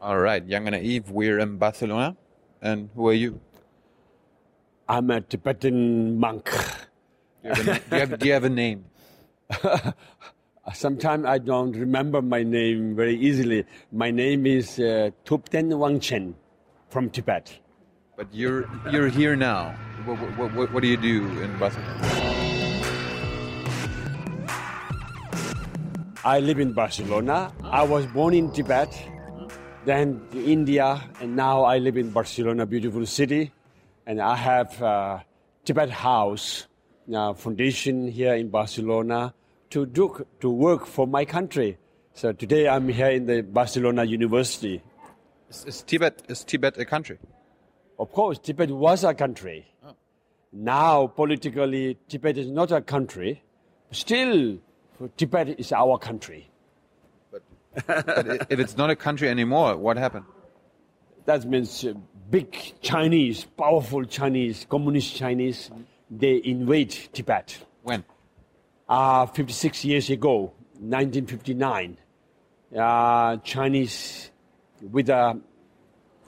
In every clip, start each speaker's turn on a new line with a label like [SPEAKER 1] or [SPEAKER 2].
[SPEAKER 1] All right, Young and Naive, we're in Barcelona. And who are you?
[SPEAKER 2] I'm a Tibetan monk.
[SPEAKER 1] Do you have a, do you have, do you have a name?
[SPEAKER 2] Sometimes I don't remember my name very easily. My name is uh, Thubten Wangchen from Tibet.
[SPEAKER 1] But you're you're here now. What, what, what, what do you do in Barcelona?
[SPEAKER 2] I live in Barcelona. I was born in Tibet, then India, and now I live in Barcelona, beautiful city. And I have Tibet House uh, Foundation here in Barcelona to do to work for my country. So today I'm here in the Barcelona University.
[SPEAKER 1] Is, is Tibet is Tibet a country?
[SPEAKER 2] Of course, Tibet was a country. Now, politically, Tibet is not a country. Still, Tibet is our country.
[SPEAKER 1] But, if it's not a country anymore, what happened?
[SPEAKER 2] That means uh, big Chinese, powerful Chinese, communist Chinese, they invade Tibet.
[SPEAKER 1] When?
[SPEAKER 2] Uh, 56 years ago, 1959, uh, Chinese with uh,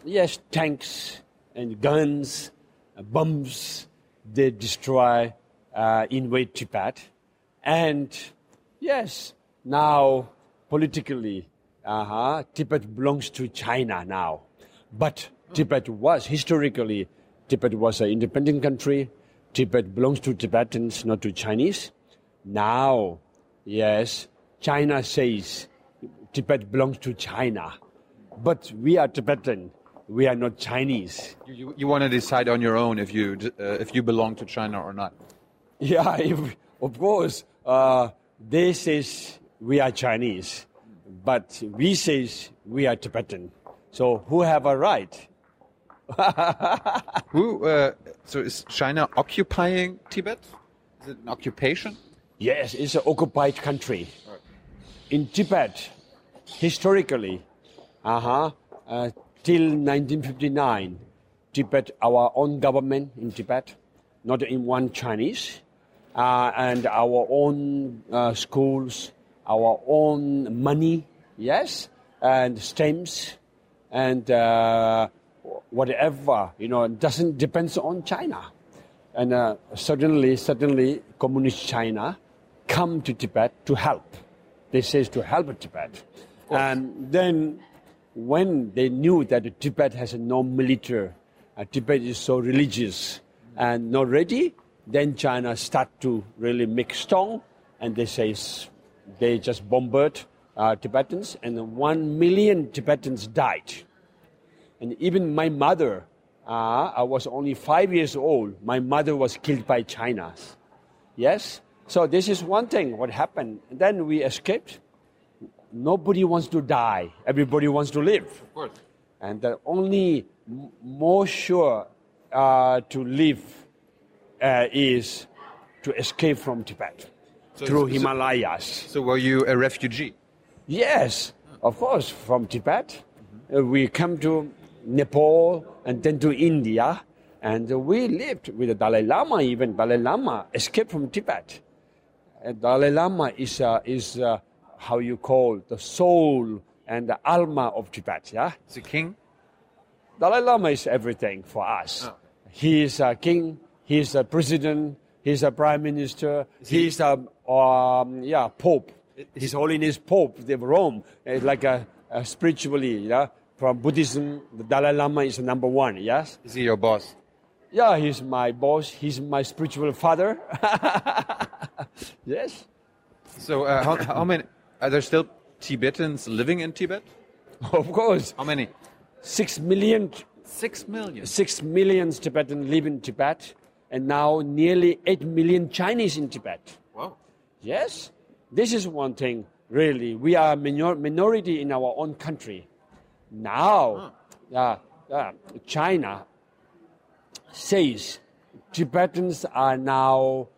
[SPEAKER 2] yes tanks and guns, uh, bombs, they destroy, uh, invade Tibet, and yes, now politically, uh-huh, Tibet belongs to China now, but Tibet was historically Tibet was an independent country. Tibet belongs to Tibetans, not to Chinese. Now, yes, China says Tibet belongs to China, but we are Tibetan. We are not Chinese.
[SPEAKER 1] You, you, you want to decide on your own if you uh, if you belong to China or not.
[SPEAKER 2] Yeah, if, of course, uh, they says we are Chinese, but we says we are Tibetan. So who have a right?
[SPEAKER 1] Who? Uh, so is China occupying Tibet? Is it an occupation?
[SPEAKER 2] Yes, it's an occupied country. In Tibet, historically, uh-huh, uh, till 1959, Tibet, our own government in Tibet, not in one Chinese, uh, and our own uh, schools, our own money, yes, and stamps, and uh, whatever, you know, doesn't depends on China. And uh, suddenly, suddenly, communist China come to Tibet to help. They says to help Tibet. And then when they knew that Tibet has no military, uh, Tibet is so religious and not ready, then China start to really make strong, and they say they just bombard uh, Tibetans, and one million Tibetans died. And even my mother, uh, I was only five years old. My mother was killed by China. Yes. So this is one thing. What happened? Then we escaped. Nobody wants to die. Everybody wants to live.
[SPEAKER 1] Of course.
[SPEAKER 2] And the only m- more sure uh, to live uh, is to escape from Tibet
[SPEAKER 1] So-
[SPEAKER 2] through
[SPEAKER 1] so-
[SPEAKER 2] Himalayas.
[SPEAKER 1] So were you a refugee?
[SPEAKER 2] Yes, of course, from Tibet. Uh, we come to Nepal and then to India, and uh, we lived with the Dalai Lama. Even Dalai Lama escaped from Tibet. Uh, Dalai Lama is uh, is uh, how you call the soul and the alma of Tibet. Yeah,
[SPEAKER 1] Is a king?
[SPEAKER 2] Dalai Lama is everything for us.
[SPEAKER 1] Oh.
[SPEAKER 2] He is a king. He is a president. He's a prime minister.
[SPEAKER 1] he-
[SPEAKER 2] He's a um, yeah pope. His Holiness Pope of Rome is like a, a spiritually yeah from Buddhism. The Dalai Lama is number one. Yes.
[SPEAKER 1] Is he your boss?
[SPEAKER 2] Yeah, he's my boss. He's my spiritual father. yes.
[SPEAKER 1] So uh, how, how many? Are there still Tibetans living in Tibet?
[SPEAKER 2] Of course,
[SPEAKER 1] How many?
[SPEAKER 2] six million
[SPEAKER 1] Six million.
[SPEAKER 2] six million Tibetans live in Tibet, and now nearly eight million Chinese in Tibet.
[SPEAKER 1] Wow.
[SPEAKER 2] Yes, this is one thing. Really, we are minor- minority in our own country. Now, uh, uh, China says Tibetans are now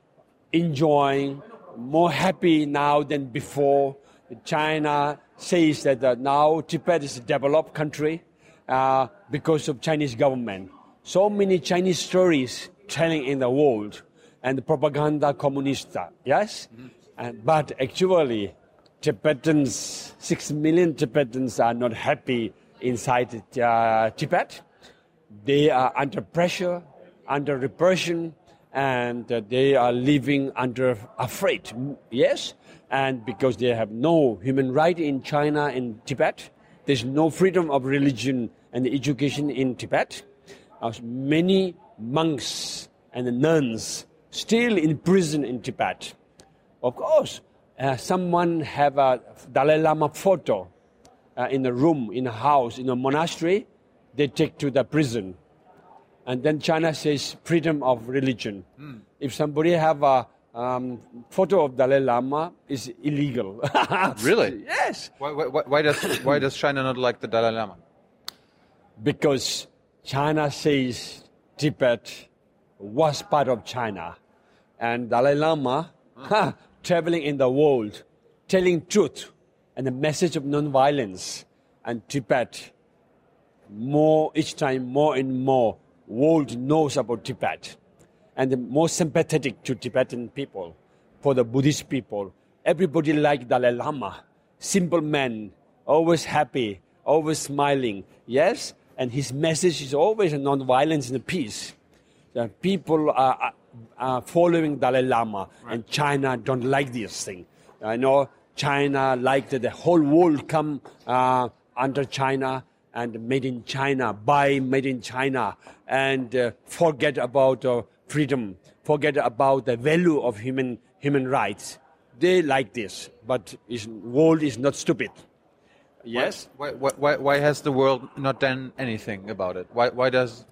[SPEAKER 2] enjoying more happy now than before. China says that uh, now Tibet is a developed country uh, because of Chinese government. So many Chinese stories telling in the world and propaganda comunista. Yes, and, but actually, Tibetans, six million Tibetans are not happy inside uh, Tibet. They are under pressure, under repression, and uh, they are living under afraid. Yes, and because they have no human right in China and Tibet, there's no freedom of religion and education in Tibet. Uh, many monks and nuns still in prison in Tibet. Of course, uh, someone have a Dalai Lama photo uh, in a room, in a house, in a monastery, they take to the prison. And then China says freedom of religion. Mm. If somebody have a um, photo of Dalai Lama, is illegal.
[SPEAKER 1] really?
[SPEAKER 2] Yes.
[SPEAKER 1] Why, why, why, does, why does China not like the Dalai Lama?
[SPEAKER 2] Because China says Tibet was part of China. And Dalai Lama, huh, traveling in the world, telling truth and the message of non-violence. And Tibet, more each time, more and more, world knows about Tibet, and the more sympathetic to Tibetan people, for the Buddhist people. Everybody like Dalai Lama, simple man, always happy, always smiling. Yes, and his message is always non-violence and peace. The people are, are following Dalai Lama, right. and China don't like this thing. I know China like the whole world come uh, under China and made in China, buy made in China, and uh, forget about uh, freedom, forget about the value of human human rights. They like this, but the world is not stupid. Yes.
[SPEAKER 1] Why, why, why, why, has the world not done anything about it? Why, why does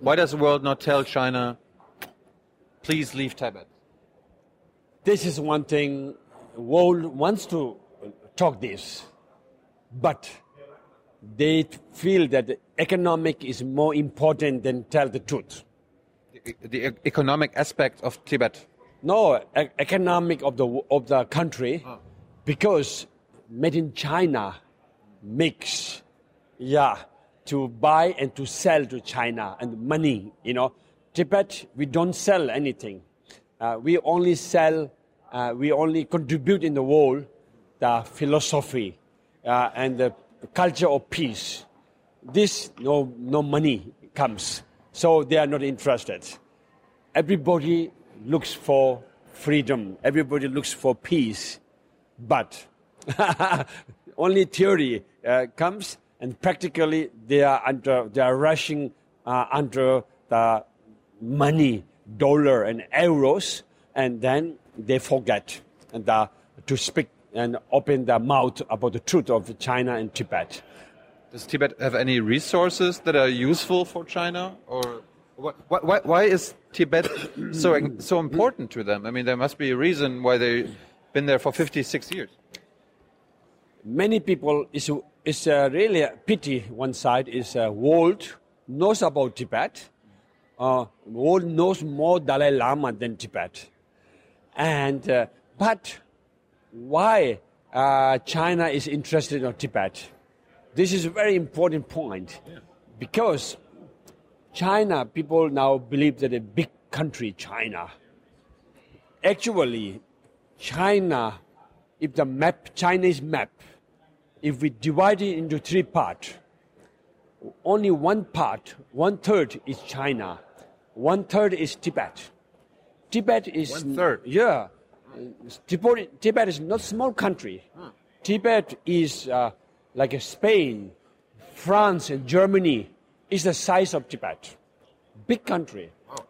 [SPEAKER 1] why does the world not tell China, please leave Tibet?
[SPEAKER 2] This is one thing. World wants to talk this, but they feel that the economic is more important than tell the truth.
[SPEAKER 1] The, the economic aspect of Tibet.
[SPEAKER 2] No, e- economic of the of the country, oh. because made in China makes, yeah, to buy and to sell to China and money. You know, Tibet we don't sell anything. Uh, we only sell. Uh, we only contribute in the world the philosophy uh, and the culture of peace. This, no, no money comes. So they are not interested. Everybody looks for freedom. Everybody looks for peace. But only theory uh, comes, and practically they are under, they are rushing uh, under the money, dollar and euros, and then they forget and, uh, to speak and open their mouth about the truth of China and Tibet.
[SPEAKER 1] Does Tibet have any resources that are useful for China, or why, why, why is Tibet so so important to them? I mean, there must be a reason why they've been there for 56 years.
[SPEAKER 2] Many people is is uh, really a pity. One side is uh, world knows about Tibet. Uh, world knows more Dalai Lama than Tibet, and uh, but why uh, China is interested in Tibet. This is a very important point yeah. because China, people now believe that a big country, China. Actually, China, if the map, Chinese map, if we divide it into three parts, only one part, one third is China, one third is Tibet. Tibet is
[SPEAKER 1] one third.
[SPEAKER 2] Yeah, Tibet, Tibet is not small country. Tibet is uh, like a Spain, France, and Germany is the size of Tibet. Big country. Oh.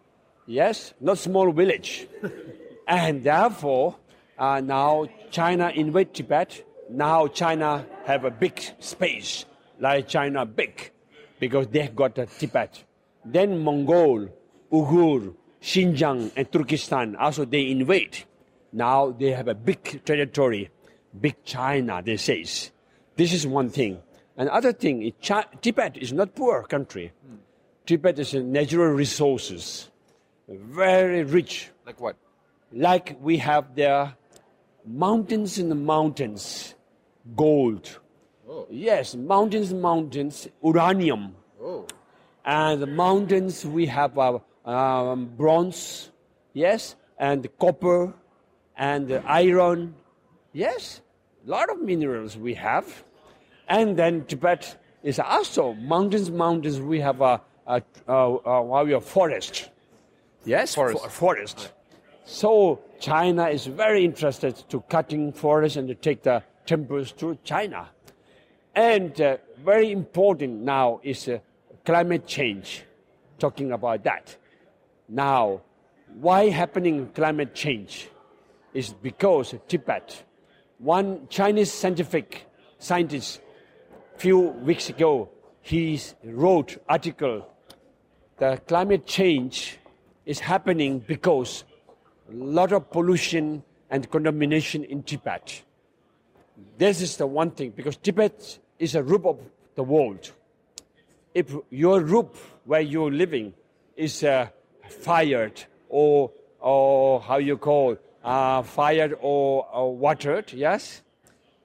[SPEAKER 2] Yes, not small village. and therefore, uh, now China invade Tibet. Now China have a big space, like China big, because they got uh, Tibet. Then Mongol, Uyghur, Xinjiang, and Turkestan also they invade. Now they have a big territory, big China, they say. This is one thing. Another thing, is Tibet is not poor country. Tibet is natural resources, very rich.
[SPEAKER 1] Like what?
[SPEAKER 2] Like we have there mountains in the mountains, gold. Oh. Yes, mountains, mountains, uranium. Oh. And the mountains we have uh, um, bronze, yes, and copper, and iron. Yes, a lot of minerals we have. And then Tibet is also mountains, mountains. We have a, a, a, a are forest. Yes,
[SPEAKER 1] Forest.
[SPEAKER 2] fo- forest. So China is very interested to cutting forest and to take the temples to China. And uh, very important now is uh, climate change. Talking about that. Now, why happening climate change? Is because Tibet. One Chinese scientific scientist, few weeks ago, he wrote article. The climate change is happening because a lot of pollution and contamination in Tibet. This is the one thing because Tibet is a roof of the world. If your roof where you're living is uh, fired or or how you call uh, fired or, or watered, yes,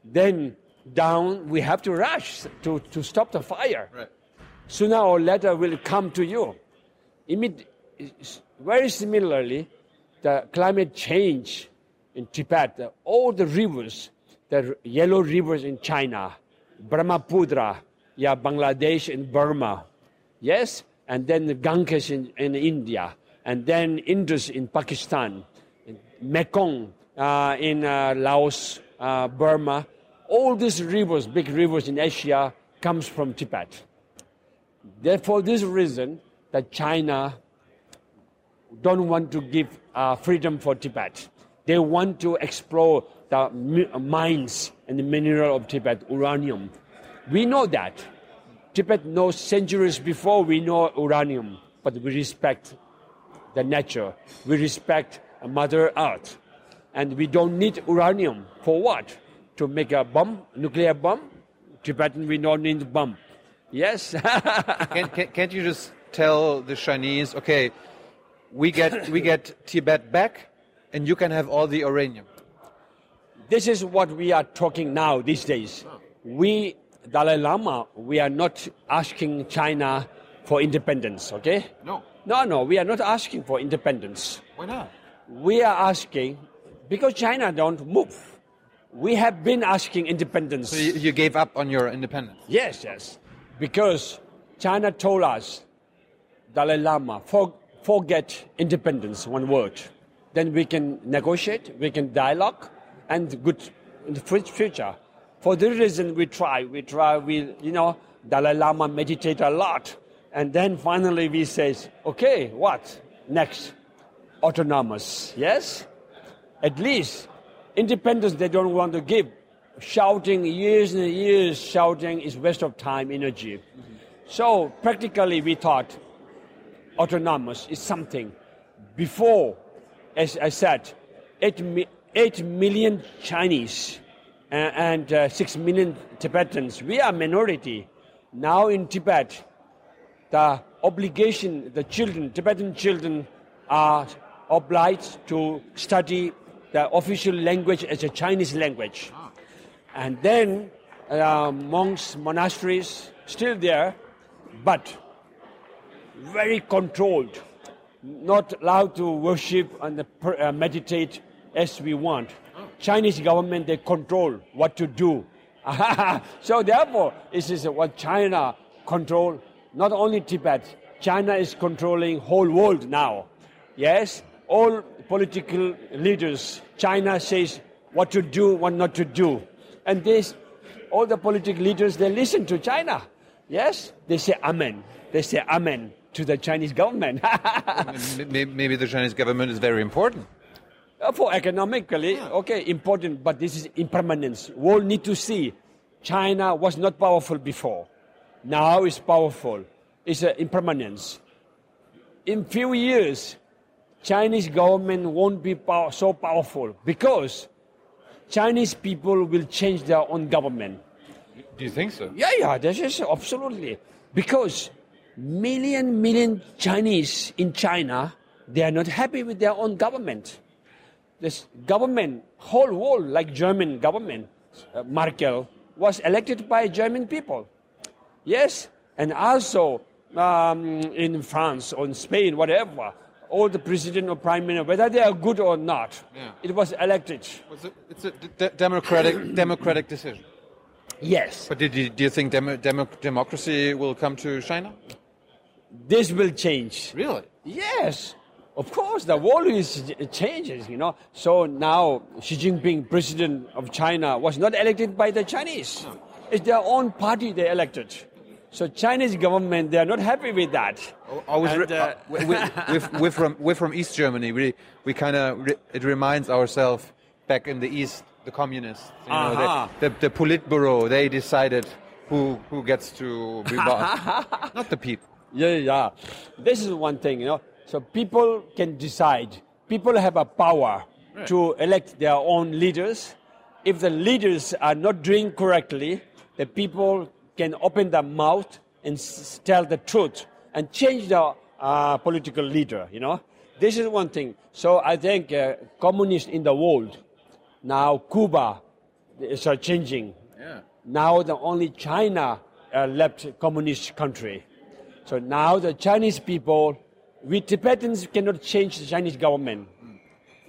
[SPEAKER 2] then down we have to rush to, to stop the fire.
[SPEAKER 1] Right.
[SPEAKER 2] Sooner or later will come to you. Immedi- very similarly, the climate change in Tibet, the- all the rivers, the yellow rivers in China, Brahmaputra, yeah, Bangladesh and Burma, yes, and then the Ganges in, in India, and then Indus in Pakistan, Mekong uh, in uh, Laos, uh, Burma. All these rivers, big rivers in Asia, comes from Tibet. Therefore, this reason that China don't want to give uh, freedom for Tibet. They want to explore the mi- mines and the mineral of Tibet, uranium. We know that. Tibet knows centuries before we know uranium, but we respect the nature. We respect Mother Earth. And we don't need uranium. For what? To make a bomb, nuclear bomb? Tibetan, we don't need bomb. Yes?
[SPEAKER 1] Can, can, can't you just tell the Chinese, okay, we get we get Tibet back, and you can have all the uranium.
[SPEAKER 2] This is what we are talking now these days. We, Dalai Lama, we are not asking China for independence, okay?
[SPEAKER 1] No.
[SPEAKER 2] No, no, we are not asking for independence.
[SPEAKER 1] Why not?
[SPEAKER 2] We are asking because China don't move. We have been asking independence.
[SPEAKER 1] So you, you gave up on your independence.
[SPEAKER 2] Yes, yes. Because China told us, Dalai Lama, for, forget independence, one word. Then we can negotiate, we can dialogue, and good in the future. For this reason, we try, we try, we, you know, Dalai Lama meditate a lot. And then finally we say, okay, what? Next. Autonomous, yes? At least independence they don't want to give. Shouting years and years, shouting is waste of time, energy. So practically, we thought autonomous is something. Before, as I said, eight, mi- eight million Chinese and uh, six million Tibetans. We are minority. Now in Tibet, the obligation, the children, Tibetan children are obliged to study the official language as a Chinese language. And then uh, monks, monasteries, still there, but very controlled, not allowed to worship and uh, meditate as we want. Chinese government, they control what to do. so therefore, this is what China control, not only Tibet. China is controlling whole world now. Yes, all political leaders, China says what to do, what not to do. And this, all the political leaders, they listen to China. Yes, they say amen. They say amen to the Chinese government.
[SPEAKER 1] Maybe, maybe the Chinese government is very important.
[SPEAKER 2] Uh, For economically, okay, important, but this is impermanence. World need to see China was not powerful before. Now it's powerful. It's an impermanence. In few years, Chinese government won't be so powerful because Chinese people will change their own government.
[SPEAKER 1] Do you think so?
[SPEAKER 2] Yeah, yeah, this is absolutely because million million Chinese in China they are not happy with their own government. This government, whole world like German government, uh, Merkel was elected by German people. Yes, and also um, in France or in Spain, whatever, all the president or prime minister, whether they are good or not,
[SPEAKER 1] Yeah.
[SPEAKER 2] it was elected.
[SPEAKER 1] It's a, it's a democratic democratic decision.
[SPEAKER 2] Yes.
[SPEAKER 1] But did you, do you think demo, demo, democracy will come to China?
[SPEAKER 2] This will change.
[SPEAKER 1] Really?
[SPEAKER 2] Yes. Of course, the world is changes, you know. So now Xi Jinping, president of China, was not elected by the Chinese. It's their own party they elected. So Chinese government, they are not happy with that.
[SPEAKER 1] I was
[SPEAKER 2] And, uh,
[SPEAKER 1] uh, we, we, we're, we're from we're from East Germany. We we kind of it reminds ourselves back in the East, the communists. You know,
[SPEAKER 2] Uh-huh.
[SPEAKER 1] they, the the Politburo they decided who who gets to be boss, not the people.
[SPEAKER 2] Yeah, yeah. This is one thing, you know. So people can decide. People have a power to elect their own leaders. If the leaders are not doing correctly, the people can open their mouth and s- tell the truth and change the uh, political leader. You know, this is one thing. So I think uh, communists in the world now, Cuba is uh, changing.
[SPEAKER 1] Yeah.
[SPEAKER 2] Now the only China uh, left communist country. So now the Chinese people, we Tibetans cannot change the Chinese government.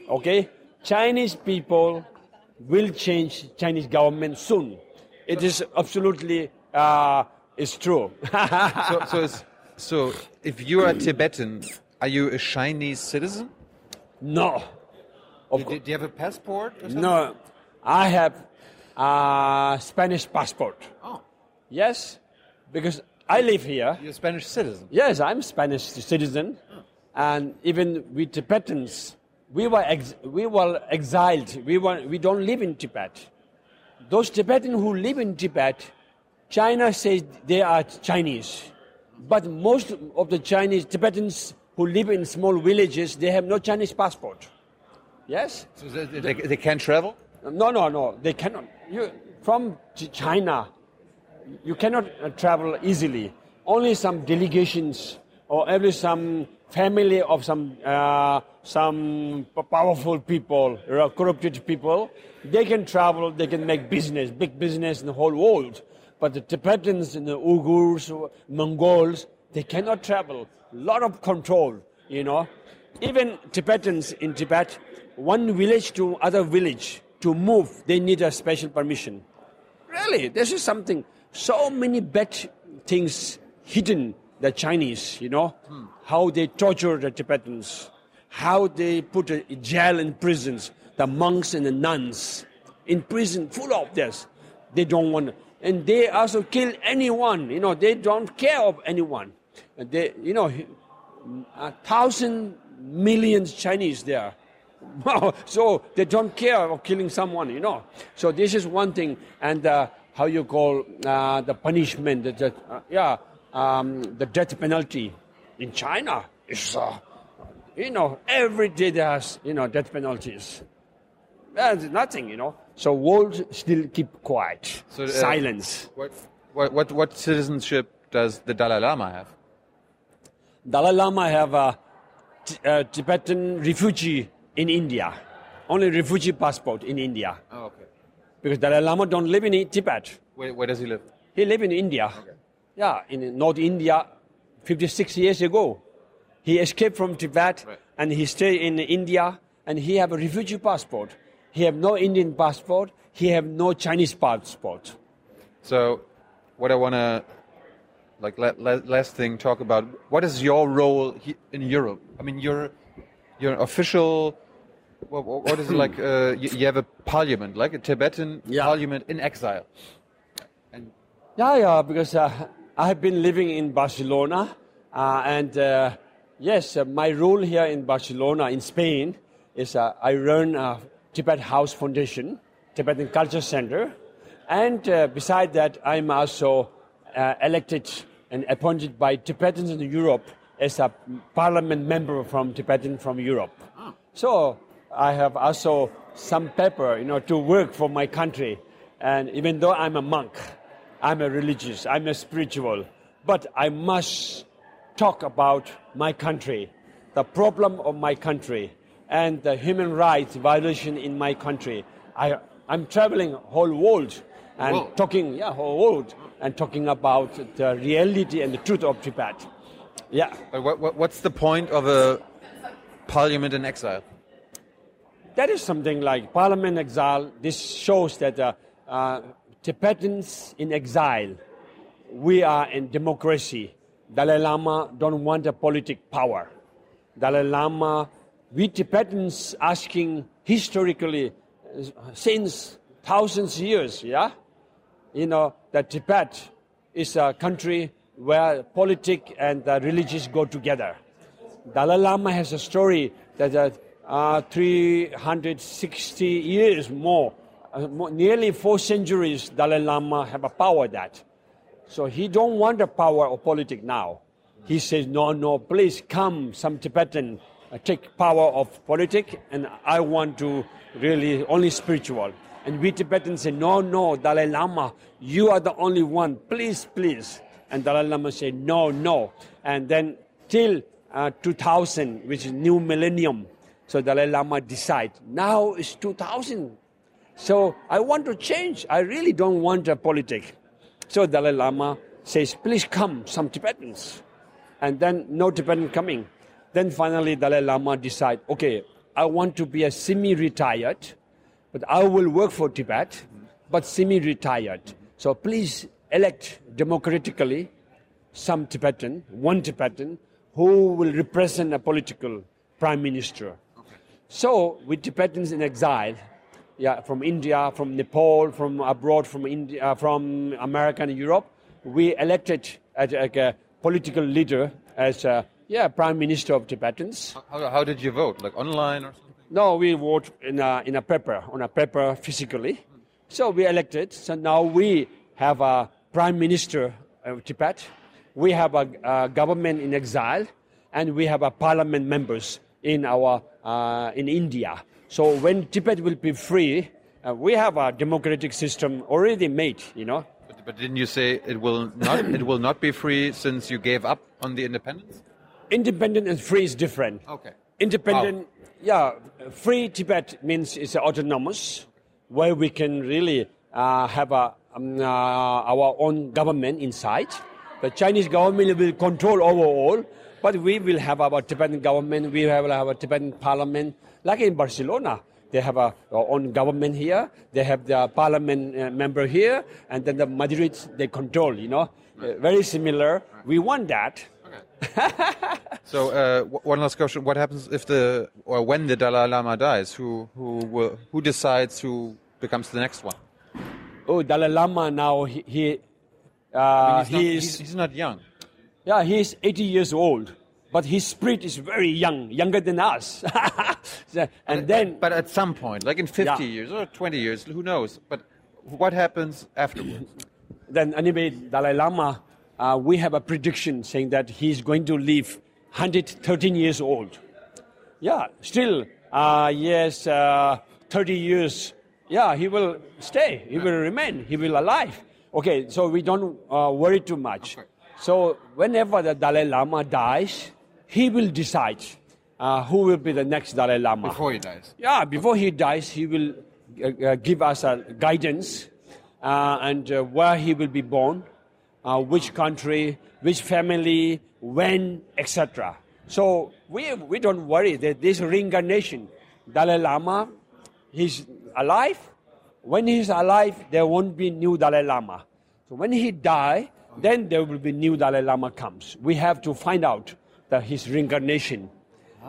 [SPEAKER 2] Okay? Chinese people will change Chinese government soon. It is absolutely uh, it's true.
[SPEAKER 1] So so it's, so if you are a Tibetan, are you a Chinese citizen?
[SPEAKER 2] no.
[SPEAKER 1] Do, do you have a passport? Or?
[SPEAKER 2] No. I have a Spanish passport.
[SPEAKER 1] Oh,
[SPEAKER 2] Yes? Because I live here.
[SPEAKER 1] you're a Spanish citizen.
[SPEAKER 2] Yes, I'm Spanish citizen, and even we Tibetans, we were ex- we were exiled. We were we don't live in Tibet. Those Tibetans who live in Tibet, China says they are Chinese, but most of the Chinese Tibetans who live in small villages, they have no Chinese passport. Yes.
[SPEAKER 1] So they, they, they can't travel.
[SPEAKER 2] No, no, no. They cannot. You, from China, you cannot uh, travel easily. Only some delegations or every some family of some uh, some powerful people, corrupted people, they can travel. They can make business, big business in the whole world. But the Tibetans and the Uyghurs, Mongols, they cannot travel. A Lot of control, you know. Even Tibetans in Tibet, one village to other village to move, they need a special permission. Really, this is something. So many bad things hidden. The Chinese, you know, how they torture the Tibetans, how they put a jail in prisons, the monks and the nuns in prison, full of this. They don't want, and they also kill anyone. You know, they don't care of anyone. And they, you know, a thousand millions Chinese there. Wow, so they don't care of killing someone, you know. So this is one thing, and uh, how you call uh, the punishment, the, the, uh, yeah, um, the death penalty in China is, uh, you know, every day there's, you know, death penalties. There's nothing, you know. So world still keep quiet,
[SPEAKER 1] So, uh,
[SPEAKER 2] silence.
[SPEAKER 1] What, what what what citizenship does the Dalai Lama have?
[SPEAKER 2] Dalai Lama have a, t- a Tibetan refugee in India, only refugee passport in India.
[SPEAKER 1] Oh, okay.
[SPEAKER 2] Because Dalai Lama don't live in Tibet.
[SPEAKER 1] Where, where does he live?
[SPEAKER 2] He live in India. Yeah, in North India, 56 years ago. He escaped from Tibet
[SPEAKER 1] Right.
[SPEAKER 2] and he stayed in India and he have a refugee passport. He have no Indian passport. He have no Chinese passport.
[SPEAKER 1] So, what I want to, like, la- la- last thing, talk about. What is your role in Europe? I mean, you're you're an official. What, what what is it like? Uh, you, you have a parliament, like a Tibetan
[SPEAKER 2] Yeah.
[SPEAKER 1] parliament in exile. And
[SPEAKER 2] Yeah, yeah, because uh, I have been living in Barcelona, uh, and uh, yes, uh, my role here in Barcelona, in Spain, is uh, I run a Tibet House Foundation, Tibetan Culture Center, and uh, beside that, I'm also uh, elected and appointed by Tibetans in Europe as a parliament member from Tibetan from Europe. So I have also some paper, you know, to work for my country. And even though I'm a monk, I'm a religious, I'm a spiritual, but I must talk about my country, the problem of my country, and the human rights violation in my country. I, I'm traveling whole world and
[SPEAKER 1] World.
[SPEAKER 2] talking, yeah, whole world, and talking about the reality and the truth of Tibet. Yeah.
[SPEAKER 1] what, what what's the point of a parliament in exile?
[SPEAKER 2] That is something like Parliament exile. This shows that uh, uh, Tibetans in exile. We are in democracy. Dalai Lama don't want a politic power. Dalai Lama, we Tibetans asking historically uh, since thousands years, yeah, you know that Tibet is a country where politics and uh, religious go together. Dalai Lama has a story that uh, uh, 360 years more, uh, nearly four centuries, Dalai Lama have a power that. So he don't want the power of politics now. He says, no, no, please come, some Tibetan, uh, take power of politics, and I want to really only spiritual. And we Tibetans say, no, no, Dalai Lama, you are the only one, please, please. And Dalai Lama said, no, no. And then till uh, 2000, which is new millennium, so Dalai Lama decide, now it's 2000. So I want to change. I really don't want a politic. So Dalai Lama says, please come, some Tibetans. And then no Tibetan coming. Then finally Dalai Lama decide, okay, I want to be a semi-retired, but I will work for Tibet, but semi-retired. So please elect democratically some Tibetan, one Tibetan, who will represent a political prime minister. So, with Tibetans in exile, yeah, from India, from Nepal, from abroad, from India, uh, from America and Europe, we elected as a, a political leader as a, yeah, prime minister of Tibetans.
[SPEAKER 1] How, how did you vote? Like online or something?
[SPEAKER 2] No, we vote in a, in a paper, on a paper physically. So we elected. So now we have a prime minister of Tibet. We have a, a government in exile, and we have a parliament members in our uh, in India. So when Tibet will be free, uh, we have a democratic system already made. You know.
[SPEAKER 1] But, but didn't you say it will not it will not be free since you gave up on the independence?
[SPEAKER 2] Independent and free is different.
[SPEAKER 1] Okay.
[SPEAKER 2] Independent, yeah, free Tibet means it's autonomous, where we can really uh, have a, um, uh, our own government inside. The Chinese government will control overall, but we will have our Tibetan government, we will have a Tibetan parliament, like in Barcelona. They have a, our own government here, they have their parliament uh, member here, and then the Madrid, they control, you know. Uh, very similar. We want that.
[SPEAKER 1] So uh, w- one last question: What happens if the or when the Dalai Lama dies? Who who will, who decides who becomes the next one?
[SPEAKER 2] Oh, Dalai Lama now, he, he, uh,
[SPEAKER 1] I mean, he's, not,
[SPEAKER 2] he is,
[SPEAKER 1] he's, he's not young.
[SPEAKER 2] Yeah, he is 80 years old, but his spirit is very young, younger than us. And then,
[SPEAKER 1] but at some point, like in 50
[SPEAKER 2] Yeah.
[SPEAKER 1] years or 20 years, who knows? But what happens afterwards?
[SPEAKER 2] then anyway, Dalai Lama, uh, we have a prediction saying that he's going to live 113 years old. Yeah, still, uh, yes, uh, 30 years. Yeah, he will stay. He will remain. He will alive. Okay, so we don't uh, worry too much. So whenever the Dalai Lama dies, he will decide uh, who will be the next Dalai Lama.
[SPEAKER 1] Before he dies.
[SPEAKER 2] Yeah, before he dies, he will uh, uh, give us a guidance uh, and uh, where he will be born, uh, which country, which family, when, etc. So we, we don't worry that this reincarnation, Dalai Lama, he's alive. When he's alive, there won't be new Dalai Lama. So when he die, then there will be new Dalai Lama comes. We have to find out that his reincarnation.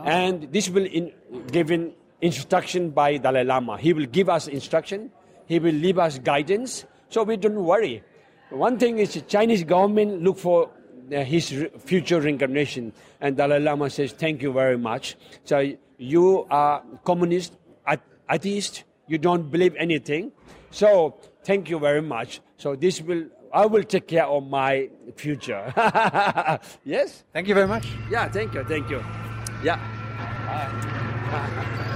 [SPEAKER 2] And this will in, given instruction by Dalai Lama. He will give us instruction. He will leave us guidance. So we don't worry. One thing is the Chinese government look for uh, his re- future reincarnation. And Dalai Lama says, thank you very much. So you are communist, at- atheist, you don't believe anything. So thank you very much. So this will, I will take care of my future. yes?
[SPEAKER 1] Thank you very much.
[SPEAKER 2] Yeah, thank you, thank you. Yeah.